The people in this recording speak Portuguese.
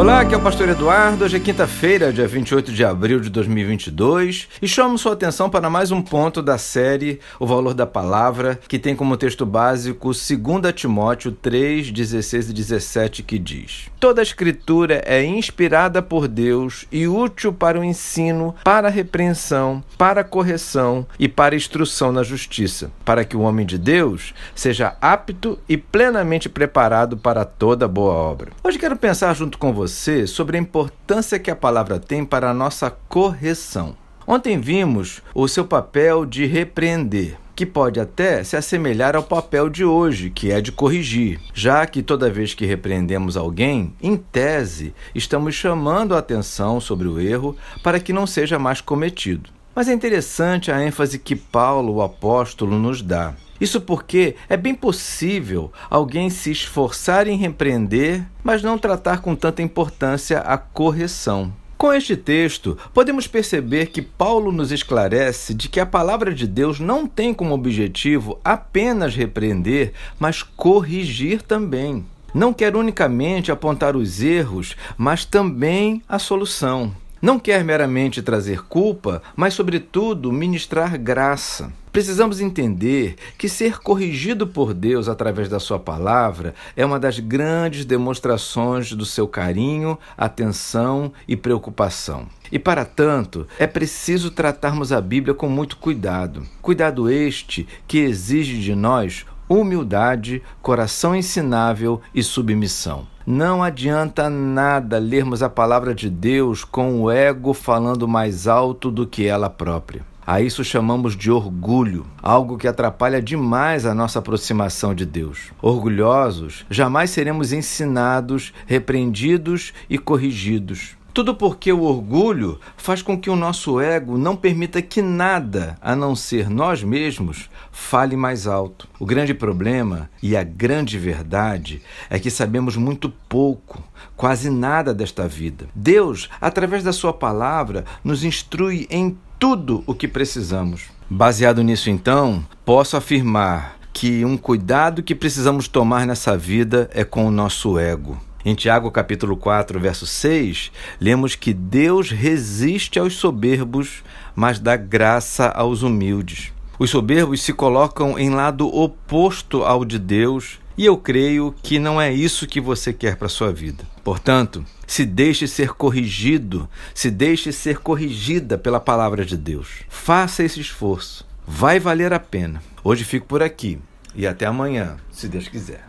Olá, aqui é o Pastor Eduardo. Hoje é quinta-feira, dia 28 de abril de 2022, e chamo sua atenção para mais um ponto da série O Valor da Palavra, que tem como texto básico 2 Timóteo 3, 16 e 17, que diz: Toda a Escritura é inspirada por Deus e útil para o ensino, para a repreensão, para a correção e para a instrução na justiça, para que o homem de Deus seja apto e plenamente preparado para toda boa obra. Hoje quero pensar junto com você você sobre a importância que a palavra tem para a nossa correção. Ontem vimos o seu papel de repreender, que pode até se assemelhar ao papel de hoje, que é de corrigir, já que toda vez que repreendemos alguém, em tese, estamos chamando a atenção sobre o erro para que não seja mais cometido. Mas é interessante a ênfase que Paulo, o apóstolo, nos dá. Isso porque é bem possível alguém se esforçar em repreender, mas não tratar com tanta importância a correção. Com este texto, podemos perceber que Paulo nos esclarece de que a palavra de Deus não tem como objetivo apenas repreender, mas corrigir também. Não quer unicamente apontar os erros, mas também a solução. Não quer meramente trazer culpa, mas, sobretudo, ministrar graça. Precisamos entender que ser corrigido por Deus através da Sua palavra é uma das grandes demonstrações do seu carinho, atenção e preocupação. E para tanto, é preciso tratarmos a Bíblia com muito cuidado. Cuidado este que exige de nós humildade, coração ensinável e submissão. Não adianta nada lermos a palavra de Deus com o ego falando mais alto do que ela própria. A isso chamamos de orgulho, algo que atrapalha demais a nossa aproximação de Deus. Orgulhosos, jamais seremos ensinados, repreendidos e corrigidos. Tudo porque o orgulho faz com que o nosso ego não permita que nada, a não ser nós mesmos, fale mais alto. O grande problema e a grande verdade é que sabemos muito pouco, quase nada desta vida. Deus, através da Sua palavra, nos instrui em tudo o que precisamos. Baseado nisso, então, posso afirmar que um cuidado que precisamos tomar nessa vida é com o nosso ego. Em Tiago capítulo 4, verso 6, lemos que Deus resiste aos soberbos, mas dá graça aos humildes. Os soberbos se colocam em lado oposto ao de Deus, e eu creio que não é isso que você quer para sua vida. Portanto, se deixe ser corrigido, se deixe ser corrigida pela palavra de Deus. Faça esse esforço. Vai valer a pena. Hoje fico por aqui e até amanhã, se Deus quiser.